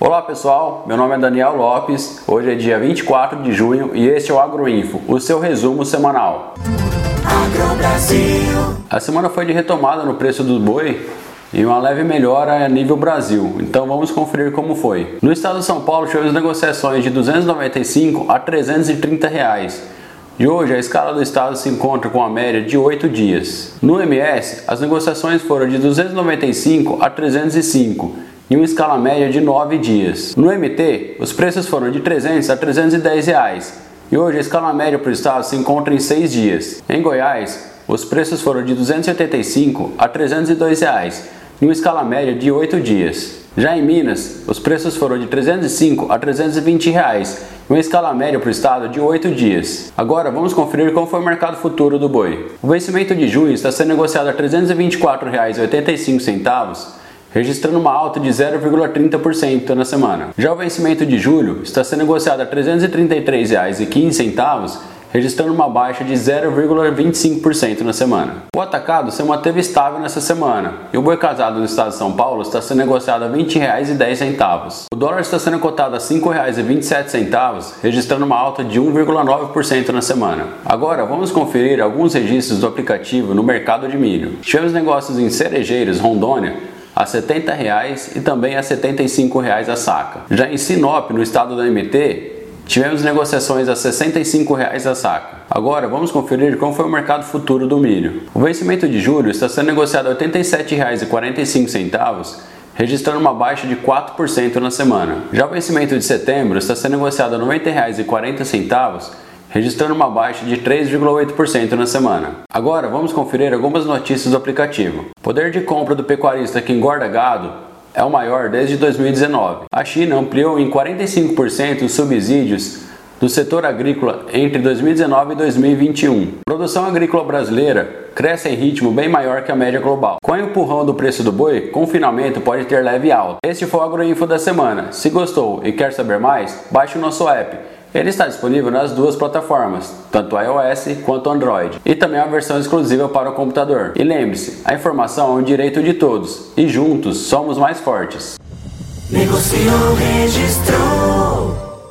Olá pessoal, meu nome é Daniel Lopes, hoje é dia 24 de junho e este é o Agroinfo, o seu resumo semanal. A semana foi de retomada no preço do boi e uma leve melhora a nível Brasil, então vamos conferir como foi. No estado de São Paulo tivemos negociações de 295 a 330 reais. E hoje a escala do estado se encontra com a média de 8 dias. No MS, as negociações foram de 295 a 305 em uma escala média de 9 dias. No MT, os preços foram de 300 a 310 reais e hoje a escala média para o estado se encontra em 6 dias. Em Goiás, os preços foram de 285 a 302 reais em uma escala média de 8 dias. Já em Minas, os preços foram de 305 a 320 reais em uma escala média para o estado de 8 dias. Agora vamos conferir como foi o mercado futuro do boi. O vencimento de junho está sendo negociado a R$ 324,85 registrando uma alta de 0,30% na semana. Já o vencimento de julho está sendo negociado a R$ 333,15, registrando uma baixa de 0,25% na semana. O atacado se manteve estável nessa semana e o boi casado no estado de São Paulo está sendo negociado a R$ 20,10. O dólar está sendo cotado a R$ 5,27, registrando uma alta de 1,9% na semana. Agora vamos conferir alguns registros do aplicativo no mercado de milho. Tivemos negócios em Cerejeiros, Rondônia, a 70 reais e também a 75 reais a saca. Já em Sinop, no estado da MT, tivemos negociações a 65 reais a saca. Agora vamos conferir como foi o mercado futuro do milho. O vencimento de julho está sendo negociado a R$ 87,45 registrando uma baixa de 4% na semana. Já o vencimento de setembro está sendo negociado a R$ 90,40 registrando uma baixa de 3,8% na semana. Agora vamos conferir algumas notícias do aplicativo. Poder de compra do pecuarista que engorda gado é o maior desde 2019. A China ampliou em 45% os subsídios do setor agrícola entre 2019 e 2021. A produção agrícola brasileira cresce em ritmo bem maior que a média global. Com o empurrão do preço do boi, confinamento pode ter leve alta. Este foi o Agroinfo da semana. Se gostou e quer saber mais, baixe o nosso app ele está disponível nas duas plataformas, tanto iOS quanto Android, e também a versão exclusiva para o computador. E lembre-se, a informação é um direito de todos, e juntos somos mais fortes. Negociou, registrou.